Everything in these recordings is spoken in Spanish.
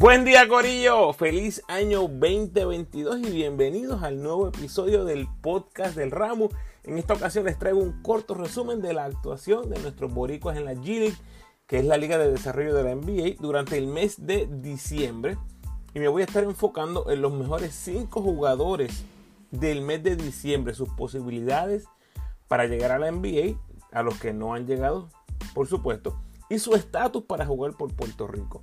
Buen día Corillo, feliz año 2022 y bienvenidos al nuevo episodio del podcast del Ramo. En esta ocasión les traigo un corto resumen de la actuación de nuestros boricuas en la G League, que es la liga de desarrollo de la NBA, durante el mes de diciembre. Y me voy a estar enfocando en los mejores 5 jugadores del mes de diciembre, sus posibilidades para llegar a la NBA, a los que no han llegado, por supuesto, y su estatus para jugar por Puerto Rico.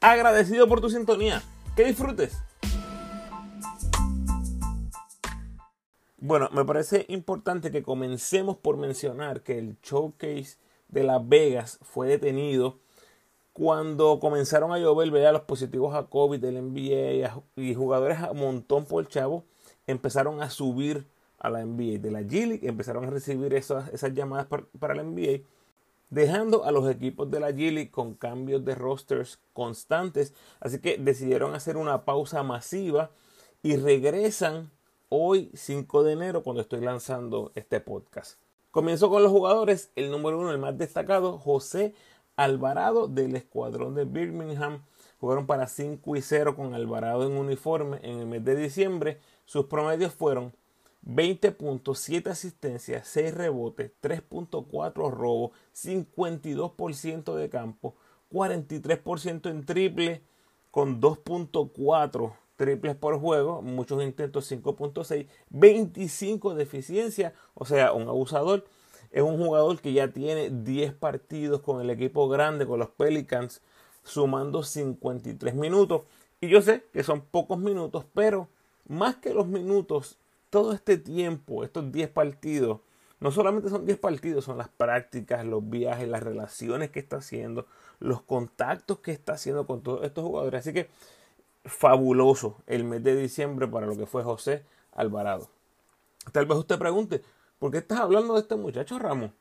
Agradecido por tu sintonía. Que disfrutes. Bueno, me parece importante que comencemos por mencionar que el showcase de Las Vegas fue detenido cuando comenzaron a llover los positivos a COVID del NBA y jugadores a montón por chavo empezaron a subir a la NBA de la G League, empezaron a recibir esas, esas llamadas para, para la NBA dejando a los equipos de la G con cambios de rosters constantes. Así que decidieron hacer una pausa masiva y regresan hoy 5 de enero cuando estoy lanzando este podcast. Comienzo con los jugadores. El número uno, el más destacado, José Alvarado del escuadrón de Birmingham. Jugaron para 5 y 0 con Alvarado en uniforme en el mes de diciembre. Sus promedios fueron 20.7 asistencias, 6 rebotes, 3.4 robos, 52% de campo, 43% en triple, con 2.4 triples por juego, muchos intentos 5.6, 25 de eficiencia, o sea, un abusador. Es un jugador que ya tiene 10 partidos con el equipo grande, con los Pelicans, sumando 53 minutos. Y yo sé que son pocos minutos, pero más que los minutos todo este tiempo, estos 10 partidos, no solamente son 10 partidos, son las prácticas, los viajes, las relaciones que está haciendo, los contactos que está haciendo con todos estos jugadores. Así que fabuloso el mes de diciembre para lo que fue José Alvarado. Tal vez usted pregunte, ¿por qué estás hablando de este muchacho Ramos?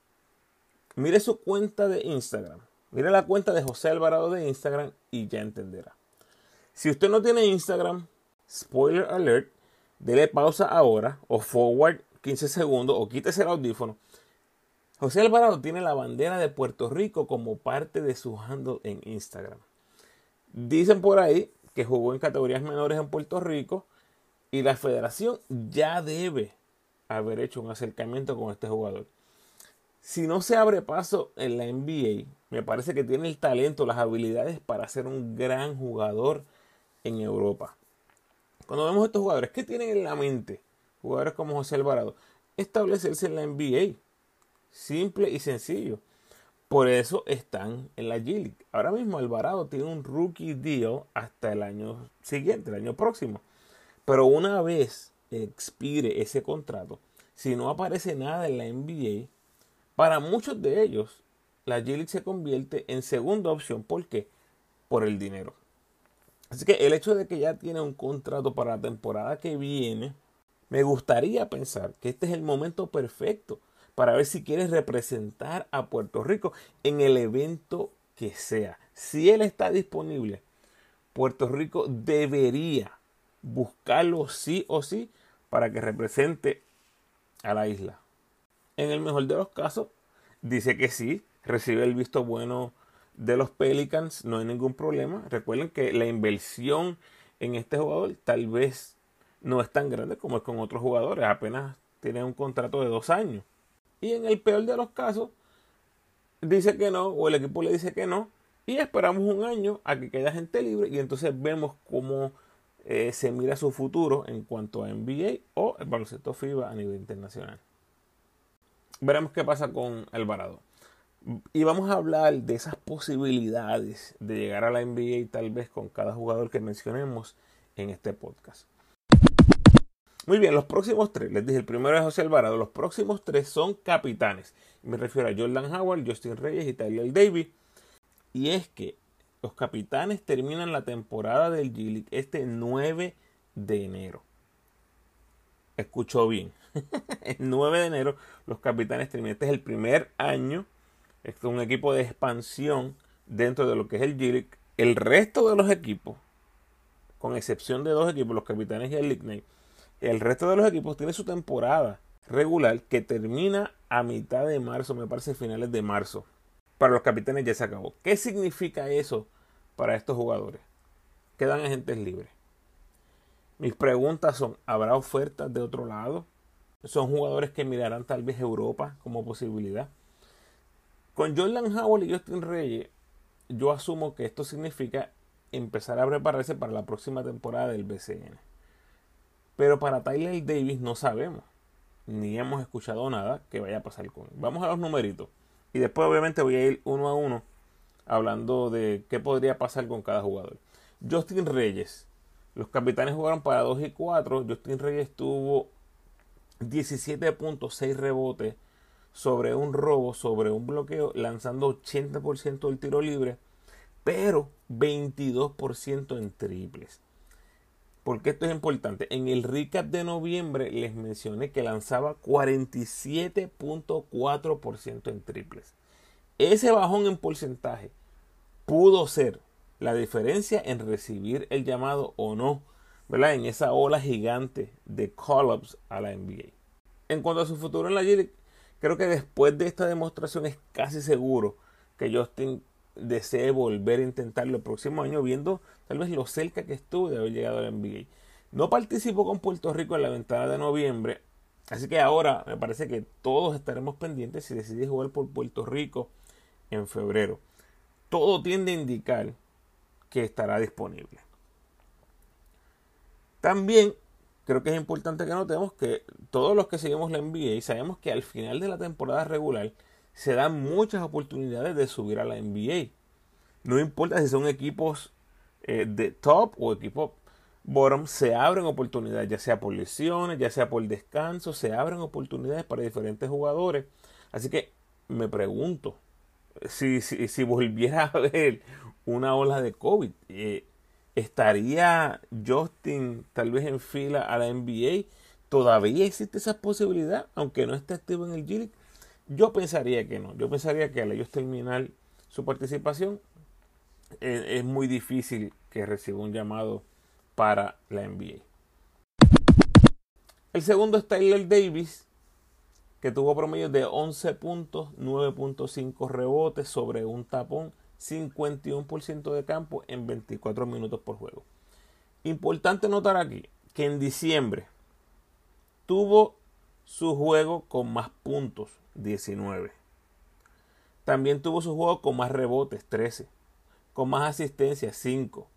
Mire su cuenta de Instagram. Mire la cuenta de José Alvarado de Instagram y ya entenderá. Si usted no tiene Instagram, spoiler alert, dele pausa ahora o forward 15 segundos o quítese el audífono. José Alvarado tiene la bandera de Puerto Rico como parte de su handle en Instagram. Dicen por ahí que jugó en categorías menores en Puerto Rico y la federación ya debe haber hecho un acercamiento con este jugador. Si no se abre paso en la NBA, me parece que tiene el talento, las habilidades para ser un gran jugador en Europa. Cuando vemos estos jugadores, ¿qué tienen en la mente? Jugadores como José Alvarado. Establecerse en la NBA. Simple y sencillo. Por eso están en la G League. Ahora mismo Alvarado tiene un rookie deal hasta el año siguiente, el año próximo. Pero una vez expire ese contrato, si no aparece nada en la NBA, para muchos de ellos la G League se convierte en segunda opción. ¿Por qué? Por el dinero. Así que el hecho de que ya tiene un contrato para la temporada que viene, me gustaría pensar que este es el momento perfecto para ver si quiere representar a Puerto Rico en el evento que sea. Si él está disponible, Puerto Rico debería buscarlo sí o sí para que represente a la isla. En el mejor de los casos, dice que sí, recibe el visto bueno de los Pelicans no hay ningún problema. Recuerden que la inversión en este jugador tal vez no es tan grande como es con otros jugadores. Apenas tiene un contrato de dos años. Y en el peor de los casos, dice que no, o el equipo le dice que no, y esperamos un año a que quede gente libre y entonces vemos cómo eh, se mira su futuro en cuanto a NBA o el baloncesto FIBA a nivel internacional. Veremos qué pasa con Alvarado. Y vamos a hablar de esas posibilidades de llegar a la NBA tal vez con cada jugador que mencionemos en este podcast. Muy bien, los próximos tres, les dije, el primero es José Alvarado, los próximos tres son capitanes. Me refiero a Jordan Howard, Justin Reyes y Tyler Davis. Y es que Los capitanes terminan la temporada del G-League este 9 de enero. Escuchó bien. el 9 de enero los capitanes terminan. Este es el primer año. Es un equipo de expansión dentro de lo que es el G-League. El resto de los equipos, con excepción de dos equipos, los capitanes y el League el resto de los equipos tiene su temporada regular que termina a mitad de marzo, me parece finales de marzo. Para los capitanes ya se acabó. ¿Qué significa eso para estos jugadores? Quedan agentes libres. Mis preguntas son, ¿habrá ofertas de otro lado? Son jugadores que mirarán tal vez Europa como posibilidad. Con Jordan Howell y Justin Reyes, yo asumo que esto significa empezar a prepararse para la próxima temporada del BCN. Pero para Tyler Davis no sabemos ni hemos escuchado nada que vaya a pasar con él. Vamos a los numeritos. Y después obviamente voy a ir uno a uno hablando de qué podría pasar con cada jugador. Justin Reyes. Los capitanes jugaron para 2 y 4. Justin Reyes tuvo 17.6 rebotes sobre un robo, sobre un bloqueo, lanzando 80% del tiro libre, pero 22% en triples. Porque esto es importante. En el recap de noviembre les mencioné que lanzaba 47.4% en triples. Ese bajón en porcentaje pudo ser la diferencia en recibir el llamado o no, ¿verdad? En esa ola gigante de call-ups a la NBA. En cuanto a su futuro en la G creo que después de esta demostración es casi seguro que Justin desee volver a intentarlo el próximo año, viendo tal vez lo cerca que estuvo de haber llegado al NBA. No participó con Puerto Rico en la ventana de noviembre, así que ahora me parece que todos estaremos pendientes si decide jugar por Puerto Rico en febrero. Todo tiende a indicar que estará disponible. También creo que es importante que notemos que todos los que seguimos la NBA sabemos que al final de la temporada regular se dan muchas oportunidades de subir a la NBA. No importa si son equipos eh, de top o equipos bottom, se abren oportunidades, ya sea por lesiones, ya sea por descanso, se abren oportunidades para diferentes jugadores. Así que me pregunto, si, si, volviera a haber una ola de COVID, eh, ¿estaría Justin tal vez en fila a la NBA? ¿Todavía existe esa posibilidad, aunque no esté activo en el G yo pensaría que no. Yo pensaría que al ellos terminar su participación eh, es, muy difícil que reciba un llamado para la NBA. El segundo es Tyler Davis, que tuvo promedio de 11 puntos, 9.5 rebotes sobre un tapón, 51% de campo en 24 minutos por juego. Importante notar aquí que en diciembre tuvo su juego con más puntos 19. También tuvo su juego con más rebotes, 13. Con más asistencia, 5.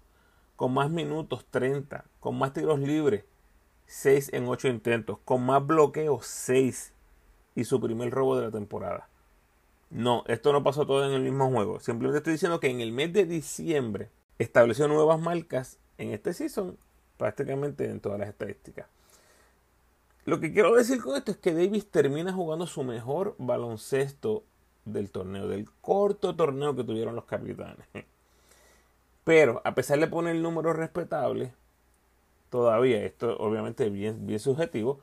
Con más minutos, 30. Con más tiros libres, 6 en 8 intentos. Con más bloqueos, 6. Y su primer robo de la temporada. No, esto no pasó todo en el mismo juego. Simplemente estoy diciendo que en el mes de diciembre estableció nuevas marcas en este season, prácticamente en todas las estadísticas. Lo que quiero decir con esto es que Davis termina jugando su mejor baloncesto del torneo, del corto torneo que tuvieron los capitanes. Pero a pesar de poner el número respetable, todavía, esto obviamente bien, bien subjetivo,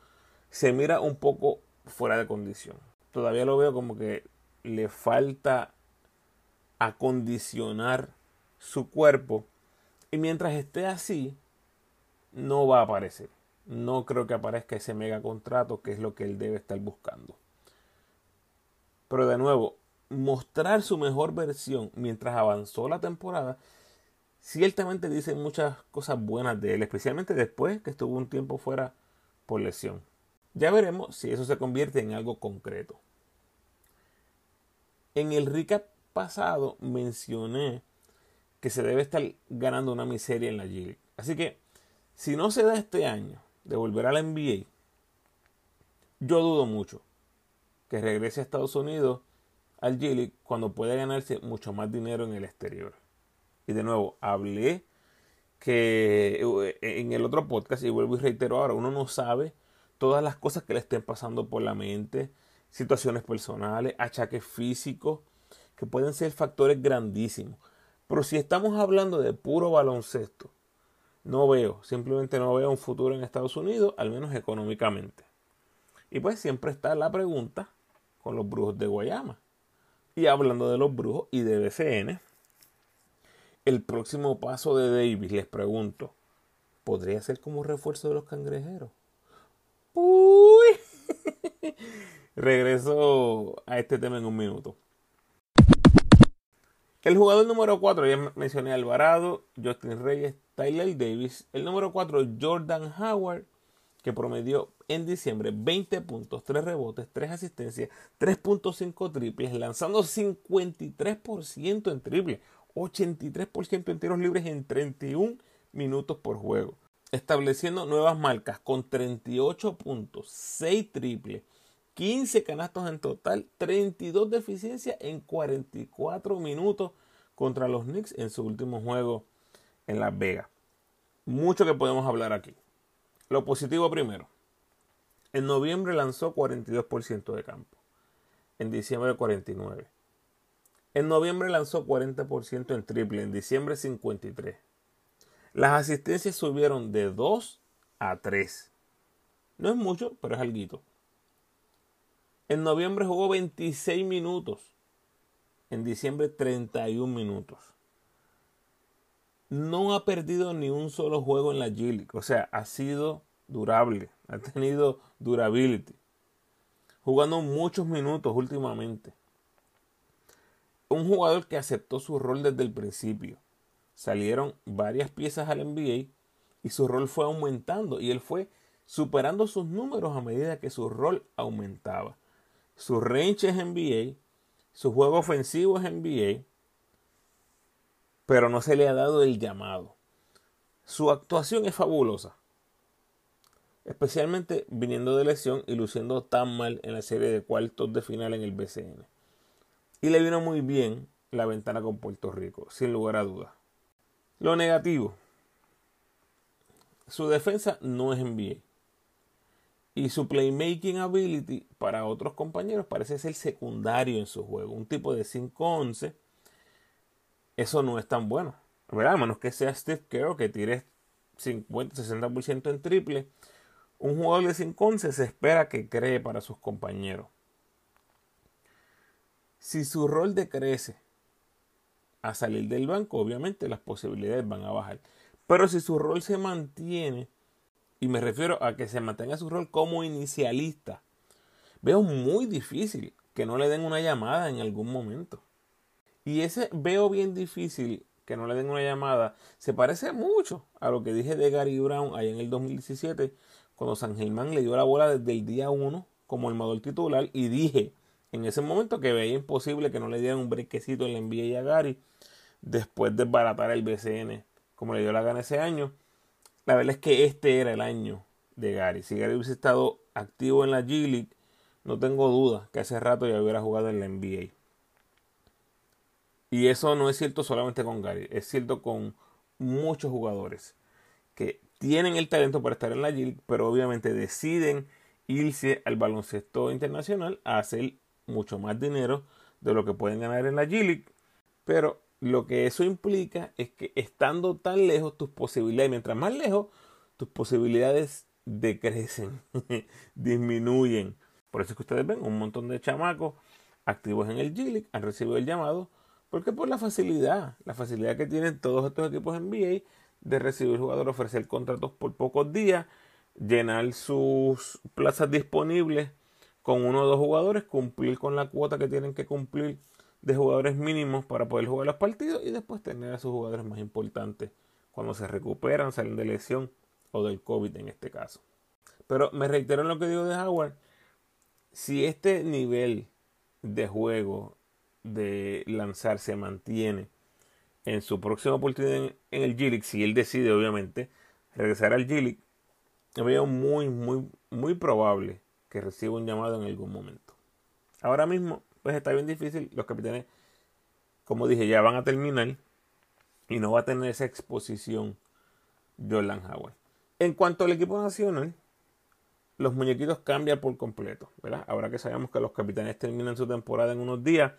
se mira un poco fuera de condición. Todavía lo veo como que le falta acondicionar su cuerpo y mientras esté así, no va a aparecer no creo que aparezca ese mega contrato que es lo que él debe estar buscando. Pero de nuevo, mostrar su mejor versión mientras avanzó la temporada, ciertamente dicen muchas cosas buenas de él, especialmente después que estuvo un tiempo fuera por lesión. Ya veremos si eso se convierte en algo concreto. En el recap pasado mencioné que se debe estar ganando una miseria en la G. Así que, si no se da este año, de volver a la NBA, yo dudo mucho que regrese a Estados Unidos al G cuando puede ganarse mucho más dinero en el exterior. Y de nuevo, hablé que eh, en el otro podcast, y vuelvo y reitero ahora, uno no sabe todas las cosas que le estén pasando por la mente, situaciones personales, achaques físicos, que pueden ser factores grandísimos. Pero si estamos hablando de puro baloncesto, no veo, simplemente no veo un futuro en Estados Unidos, al menos económicamente. Y pues siempre está la pregunta con los brujos de Guayama. Y hablando de los brujos y de BCN, el próximo paso de Davis, les pregunto, ¿podría ser como refuerzo de los cangrejeros? Uy. Regreso a este tema en un minuto. El jugador número 4, ya mencioné Alvarado, Justin Reyes, Tyler Davis. El número 4, Jordan Howard, que promedió en diciembre 20 puntos, 3 rebotes, 3 asistencias, 3.5 triples, lanzando 53% en triple, 83% en tiros libres en 31 minutos por juego, estableciendo nuevas marcas con 38 puntos, 6 triples, 15 canastos en total, 32 de eficiencia en 44 minutos contra los Knicks en su último juego en Las Vegas. Mucho que podemos hablar aquí. Lo positivo primero. En noviembre lanzó 42% de campo. En diciembre 49%. En noviembre lanzó 40% en triple. En diciembre 53%. Las asistencias subieron de 2 a 3. No es mucho, pero es algo. En noviembre jugó 26 minutos. En diciembre 31 minutos. No ha perdido ni un solo juego en la G O sea, ha sido durable, ha tenido durability. Jugando muchos minutos últimamente. Un jugador que aceptó su rol desde el principio. Salieron varias piezas al NBA y su rol fue aumentando y él fue superando sus números a medida que su rol aumentaba. Su range es NBA, su juego ofensivo es NBA, pero no se le ha dado el llamado. Su actuación es fabulosa especialmente viniendo de lesión y luciendo tan mal en la serie de cuartos de final en el BCN. Y le vino muy bien la ventana con Puerto Rico, sin lugar a dudas. Lo negativo, su defensa no es NBA. Y su playmaking ability para otros compañeros parece ser secundario en su juego. Un tipo de 5-11, eso no es tan bueno. ¿verdad? A menos que sea Steve Kerr que tire 50-60% en triple un jugador de 5-11 se espera que cree para sus compañeros. Si su rol decrece a salir del banco, obviamente las posibilidades van a bajar. Pero si su rol se mantiene, y me refiero a que se mantenga su rol como inicialista, veo muy difícil que no le den una llamada en algún momento. Y ese veo bien difícil que no le den una llamada se parece mucho a lo que dije de Gary Brown ahí en el 2017 cuando San Germán le dio la bola desde el día 1 como armador titular y dije en ese momento que veía imposible que no le dieran un brequecito en la NBA a Gary después de baratar el BCN como le dio la gana ese año. La verdad es que este era el año de Gary. Si Gary hubiese estado activo en la G League, no tengo duda que hace rato ya hubiera jugado en la NBA. Y eso no es cierto solamente con Gary, es cierto con muchos jugadores que tienen el talento para estar en la G pero obviamente deciden irse al baloncesto internacional a hacer mucho más dinero de lo que pueden ganar en la G Pero lo que eso implica es que estando tan lejos, tus posibilidades, mientras más lejos, tus posibilidades decrecen, disminuyen. Por eso es que ustedes ven un montón de chamacos activos en el G han recibido el llamado, porque por la facilidad, la facilidad que tienen todos estos equipos NBA de recibir jugadores, ofrecer contratos por pocos días, llenar sus plazas disponibles con uno o dos jugadores, cumplir con la cuota que tienen que cumplir de jugadores mínimos para poder jugar los partidos y después tener a sus jugadores más importantes cuando se recuperan, salen de lesión o del COVID en este caso. Pero me reitero en lo que digo de Howard, si este nivel de juego de lanzar se mantiene en su próxima oportunidad en, el G-League, si él decide obviamente regresar al G-League, veo muy, muy, muy probable que reciba un llamado en algún momento. Ahora mismo, pues está bien difícil. Los capitanes, como dije, ya van a terminar y no va a tener esa exposición Jordan Howard. En cuanto al equipo nacional, los muñequitos cambian por completo, ¿verdad? Ahora que sabemos que los capitanes terminan su temporada en unos días,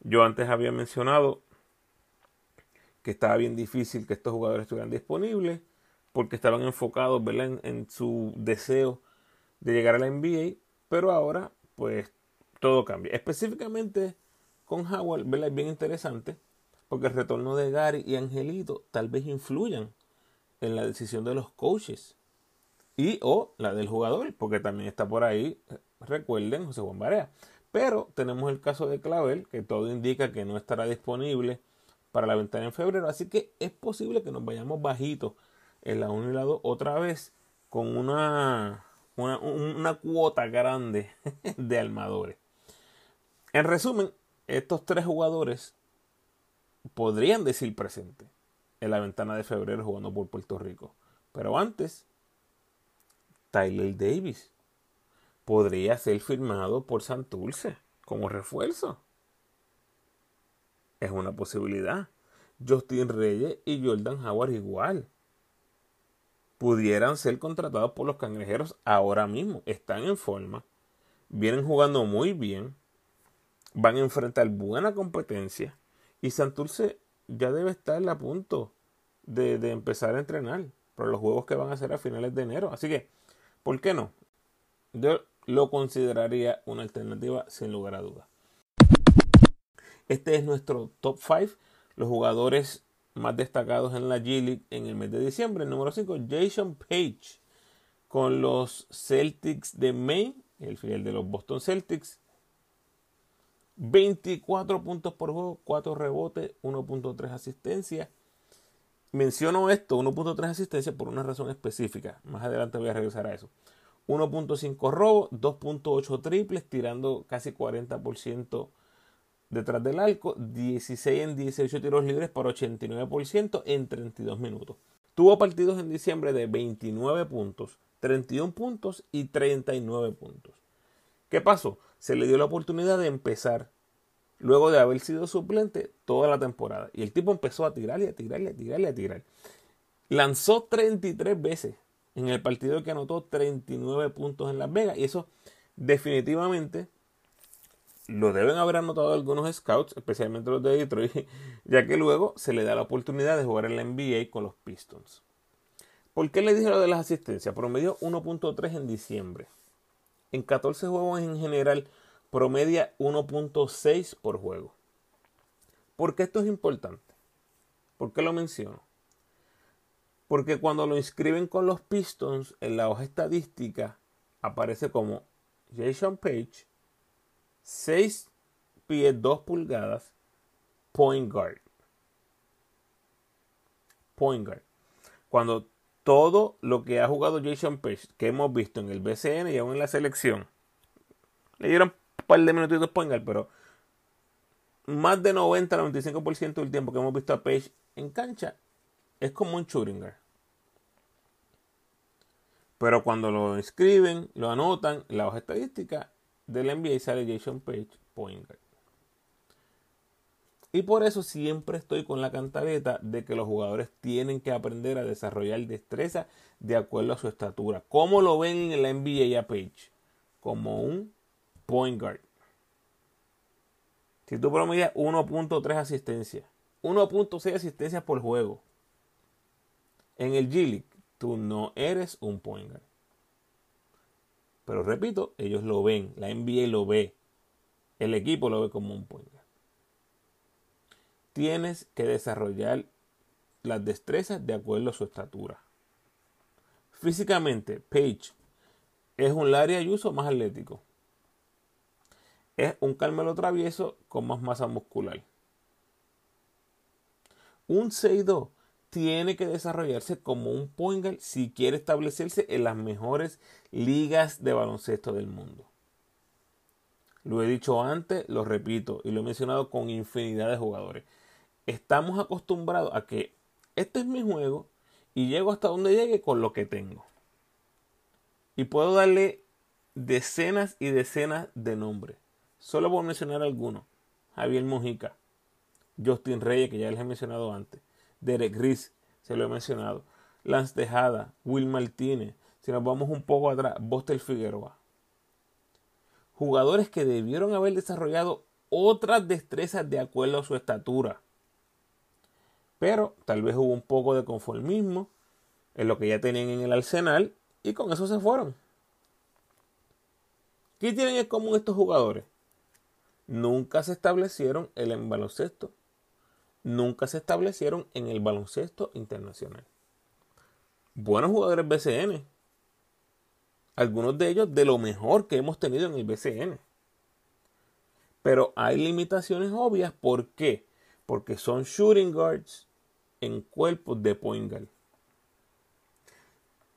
yo antes había mencionado que estaba bien difícil que estos jugadores estuvieran disponibles porque estaban enfocados En, en, su deseo de llegar a la NBA, pero ahora pues todo cambia. Específicamente con Howard, ¿verdad? es bien interesante porque el retorno de Gary y Angelito tal vez influyan en la decisión de los coaches y o la del jugador, porque también está por ahí, recuerden, José Juan Barea. Pero tenemos el caso de Clavel, que todo indica que no estará disponible para la ventana en febrero, así que es posible que nos vayamos bajitos en la 1 y la 2 otra vez con una, una, una cuota grande de armadores. En resumen, estos tres jugadores podrían decir presente en la ventana de febrero jugando por Puerto Rico. Pero antes, Tyler Davis podría ser firmado por Santurce como refuerzo. Es una posibilidad. Justin Reyes y Jordan Howard igual. Pudieran ser contratados por los cangrejeros ahora mismo. Están en forma. Vienen jugando muy bien. Van a enfrentar buena competencia. Y Santurce ya debe estar a punto de, empezar a entrenar para los juegos que van a hacer a finales de enero. Así que, ¿por qué no? Yo lo consideraría una alternativa sin lugar a dudas. Este es nuestro top 5, los jugadores más destacados en la G League en el mes de diciembre. El número 5, Jason Page, con los Celtics de Maine, el fiel de los Boston Celtics. 24 puntos por juego, 4 rebotes, 1.3 asistencia. Menciono esto, 1.3 asistencia, por una razón específica. Más adelante voy a regresar a eso. 1.5 robos, 2.8 triples, tirando casi 40% detrás del arco, 16 en 18 tiros libres por 89% en 32 minutos. Tuvo partidos en diciembre de 29 puntos, 31 puntos y 39 puntos. ¿Qué pasó? Se le dio la oportunidad de empezar luego de haber sido suplente toda la temporada. Y el tipo empezó a tirar y a tirar y a tirar y a tirar. Lanzó 33 veces en el partido que anotó 39 puntos en Las Vegas. Y eso definitivamente lo deben haber anotado algunos scouts, especialmente los de Detroit, ya que luego se le da la oportunidad de jugar en la NBA con los Pistons. ¿Por qué le dije lo de las asistencias? Promedio 1.3 en diciembre. En 14 juegos en general, promedia 1.6 por juego. ¿Por qué esto es importante? ¿Por qué lo menciono? Porque cuando lo inscriben con los Pistons, en la hoja estadística aparece como Jason Page, 6 pies 2 pulgadas, point guard. Point guard. Cuando todo lo que ha jugado Jason Page, que hemos visto en el BCN y aún en la selección, le dieron un par de minutitos point guard, pero más de 90-95% del tiempo que hemos visto a Page en cancha es como un shooting Pero cuando lo escriben, lo anotan, la hoja estadística del NBA sale Jason Page point Y por eso siempre estoy con la cantaleta de que los jugadores tienen que aprender a desarrollar destreza de acuerdo a su estatura. ¿Cómo lo ven en la NBA Page? Como un point guard. Si tú promedias 1.3 asistencias, 1.6 asistencias por juego, en el G League, tú no eres un point guard. Pero repito, ellos lo ven, la NBA lo ve, el equipo lo ve como un point guard. Tienes que desarrollar las destrezas de acuerdo a su estatura. Físicamente, Page es un Larry Ayuso más atlético. Es un Carmelo travieso con más masa muscular. Un 6'2 tiene que desarrollarse como un point si quiere establecerse en las mejores ligas de baloncesto del mundo. Lo he dicho antes, lo repito y lo he mencionado con infinidad de jugadores. Estamos acostumbrados a que este es mi juego y llego hasta donde llegue con lo que tengo. Y puedo darle decenas y decenas de nombres. Solo voy a mencionar algunos. Javier Mojica, Justin Reyes, que ya les he mencionado antes, Derek Riz, se lo he mencionado. Lance Tejada, Will Martínez. Si nos vamos un poco atrás, Bostel Figueroa. Jugadores que debieron haber desarrollado otras destrezas de acuerdo a su estatura. Pero tal vez hubo un poco de conformismo en lo que ya tenían en el arsenal y con eso se fueron. ¿Qué tienen en común estos jugadores? Nunca se establecieron en el baloncesto. Nunca se establecieron en el baloncesto internacional. Buenos jugadores BCN. Algunos de ellos de lo mejor que hemos tenido en el BCN. Pero hay limitaciones obvias. ¿Por qué? Porque son shooting guards en cuerpos de point guard.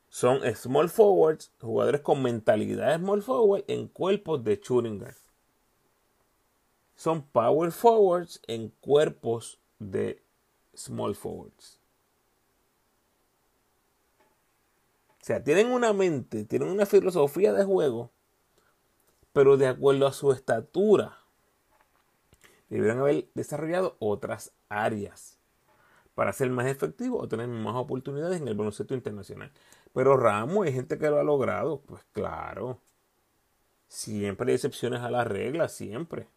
Son small forwards, jugadores con mentalidad small forward en cuerpos de shooting guard. Son power forwards en cuerpos de small forwards. O sea, tienen una mente, tienen una filosofía de juego, pero de acuerdo a su estatura Deberían haber desarrollado otras áreas para ser más efectivos o tener más oportunidades en el baloncesto internacional. Pero Ramos, hay gente que lo ha logrado. Pues claro. Siempre hay excepciones a las reglas, siempre.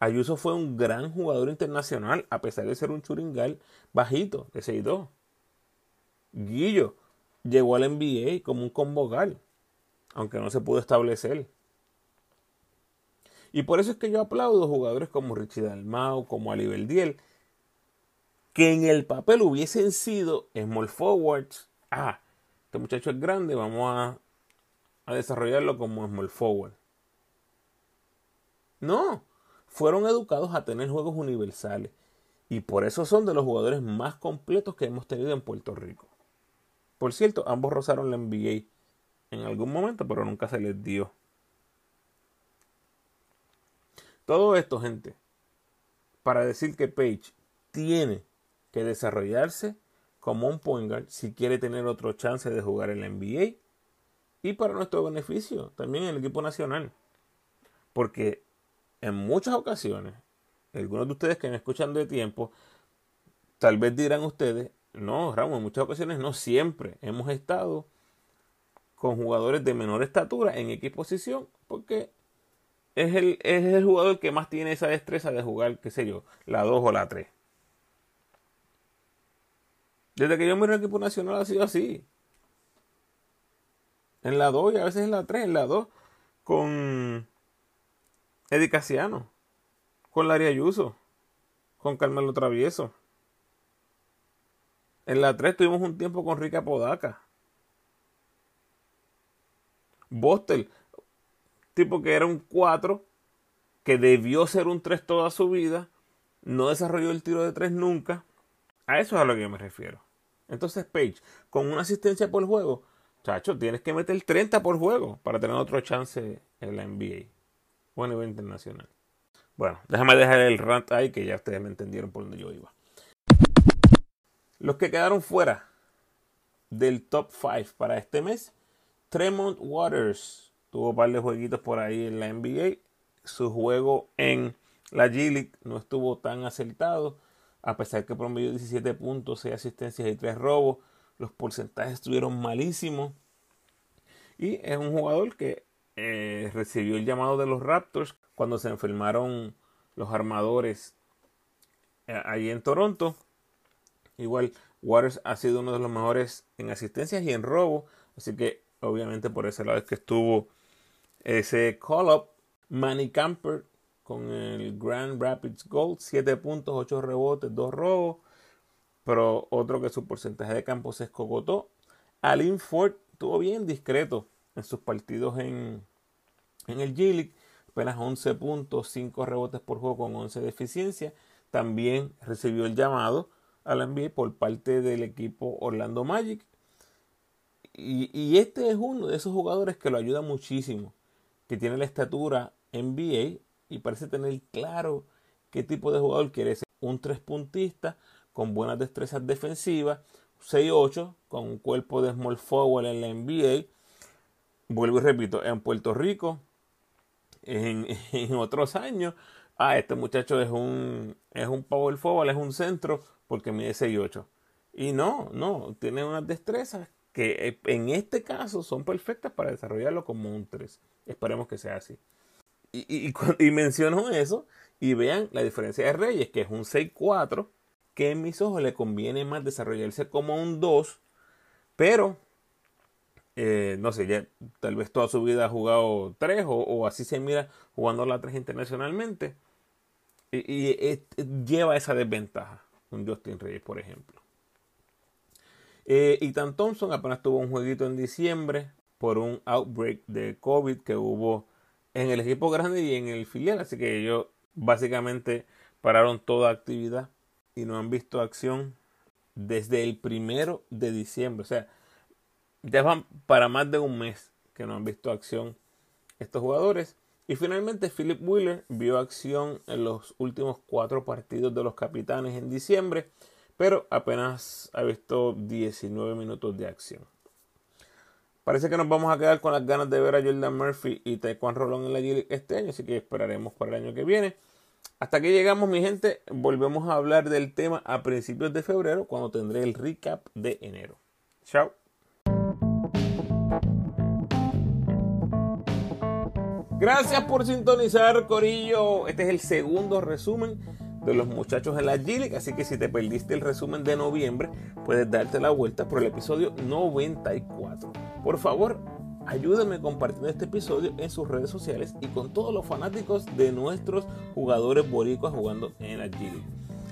Ayuso fue un gran jugador internacional, a pesar de ser un churingal bajito, de 6'2. Guillo llegó al NBA como un convocal, aunque no se pudo establecer. Y por eso es que yo aplaudo jugadores como Richie Dalmau, como Ali Beldiel, que en el papel hubiesen sido small forwards. Ah, este muchacho es grande, vamos a, desarrollarlo como small forward. No, fueron educados a tener juegos universales. Y por eso son de los jugadores más completos que hemos tenido en Puerto Rico. Por cierto, ambos rozaron la NBA en algún momento, pero nunca se les dio. Todo esto, gente, para decir que Page tiene que desarrollarse como un point guard si quiere tener otro chance de jugar en la NBA y para nuestro beneficio también en el equipo nacional. Porque en muchas ocasiones, algunos de ustedes que me escuchan de tiempo, tal vez dirán ustedes, no, Ramos, en muchas ocasiones no siempre hemos estado con jugadores de menor estatura en X posición porque es el, es el jugador que más tiene esa destreza de jugar, qué sé yo, la 2 o la 3. Desde que yo miro el equipo nacional ha sido así. En la 2 y a veces en la 3, en la 2 con Eddie Casiano, con Larry Ayuso, con Carmelo Travieso. En la 3 tuvimos un tiempo con Rica Podaca. Bostel tipo que era un 4, que debió ser un 3 toda su vida, no desarrolló el tiro de 3 nunca. A eso es a lo que yo me refiero. Entonces, Page, con una asistencia por juego, chacho, tienes que meter 30 por juego para tener otro chance en la NBA o a nivel internacional. Bueno, déjame dejar el rant ahí que ya ustedes me entendieron por donde yo iba. Los que quedaron fuera del top 5 para este mes, Tremont Waters, Tuvo un par de jueguitos por ahí en la NBA. Su juego en la G League no estuvo tan acertado. A pesar que promedió 17 puntos, 6 asistencias y 3 robos. Los porcentajes estuvieron malísimos. Y es un jugador que eh, recibió el llamado de los Raptors cuando se enfermaron los armadores eh, ahí en Toronto. Igual, Waters ha sido uno de los mejores en asistencias y en robo. Así que obviamente por ese lado es que estuvo ese call-up, Manny Camper con el Grand Rapids Gold, 7 puntos, 8 rebotes, 2 robos. Pero otro que su porcentaje de campo se escogotó. Alin Ford estuvo bien discreto en sus partidos en, en el G-League. Apenas 11 puntos, 5 rebotes por juego con 11 de eficiencia. También recibió el llamado a la NBA por parte del equipo Orlando Magic. Y, y este es uno de esos jugadores que lo ayuda muchísimo que tiene la estatura NBA y parece tener claro qué tipo de jugador quiere ser. Un tres puntista con buenas destrezas defensivas, 6-8 con un cuerpo de small forward en la NBA. Vuelvo y repito, en Puerto Rico, en, otros años, ah, este muchacho es un, es un power forward, es un centro porque mide 6-8. Y no, no, tiene unas destrezas que eh, en este caso son perfectas para desarrollarlo como un 3. Esperemos que sea así. Y, y, menciono eso y vean la diferencia de Reyes, que es un 6-4 que en mis ojos le conviene más desarrollarse como un 2, pero eh, no sé, ya tal vez toda su vida ha jugado 3 o, así se mira jugando la 3 internacionalmente. Y, lleva esa desventaja, un Justin Reyes, por ejemplo. Eh, Ethan Thompson apenas tuvo un jueguito en diciembre por un outbreak de COVID que hubo en el equipo grande y en el filial, así que ellos básicamente pararon toda actividad y no han visto acción desde el primero de diciembre. O sea, ya van para más de un mes que no han visto acción estos jugadores. Y finalmente Philip Wheeler vio acción en los últimos cuatro partidos de los capitanes en diciembre, pero apenas ha visto 19 minutos de acción. Parece que nos vamos a quedar con las ganas de ver a Jordan Murphy y Taekwondo Rolón en la G este año, así que esperaremos para el año que viene. Hasta que llegamos, mi gente, volvemos a hablar del tema a principios de febrero, cuando tendré el recap de enero. Chao. Gracias por sintonizar, Corillo. Este es el segundo resumen de los muchachos en la G así que si te perdiste el resumen de noviembre, puedes darte la vuelta por el episodio 94. Por favor, ayúdame compartiendo este episodio en sus redes sociales y con todos los fanáticos de nuestros jugadores boricuas jugando en la G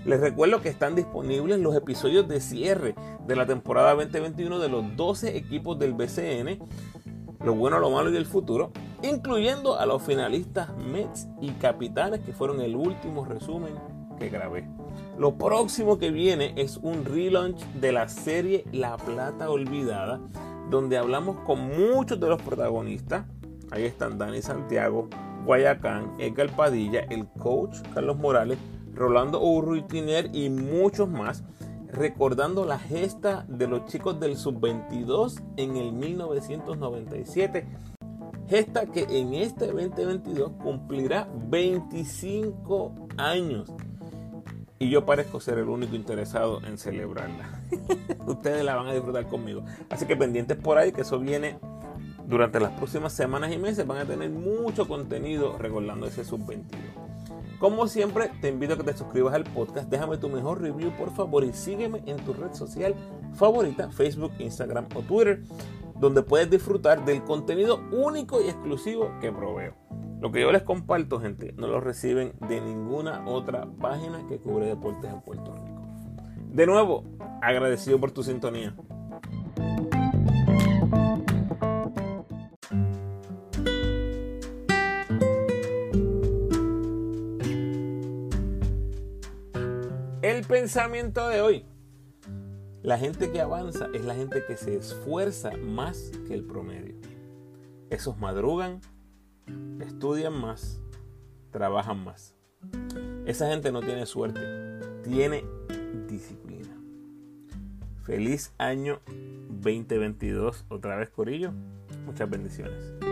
Les recuerdo que están disponibles los episodios de cierre de la temporada 2021 de los 12 equipos del BCN lo bueno, lo malo y el futuro, incluyendo a los finalistas Mets y Capitanes, que fueron el último resumen que grabé. Lo próximo que viene es un relaunch de la serie La Plata Olvidada, donde hablamos con muchos de los protagonistas. Ahí están Dani Santiago, Guayacán, Edgar Padilla, el coach Carlos Morales, Rolando Urruitiner y muchos más recordando la gesta de los chicos del sub-22 en el 1997. Gesta que en este 2022 cumplirá 25 años. Y yo parezco ser el único interesado en celebrarla. Ustedes la van a disfrutar conmigo. Así que pendientes por ahí, que eso viene durante las próximas semanas y meses. Van a tener mucho contenido recordando ese sub-22. Como siempre, te invito a que te suscribas al podcast, déjame tu mejor review por favor y sígueme en tu red social favorita, Facebook, Instagram o Twitter, donde puedes disfrutar del contenido único y exclusivo que proveo. Lo que yo les comparto, gente, no lo reciben de ninguna otra página que cubre deportes en Puerto Rico. De nuevo, agradecido por tu sintonía. pensamiento de hoy. La gente que avanza es la gente que se esfuerza más que el promedio. Esos madrugan, estudian más, trabajan más. Esa gente no tiene suerte, tiene disciplina. Feliz año 2022 otra vez Corillo. Muchas bendiciones.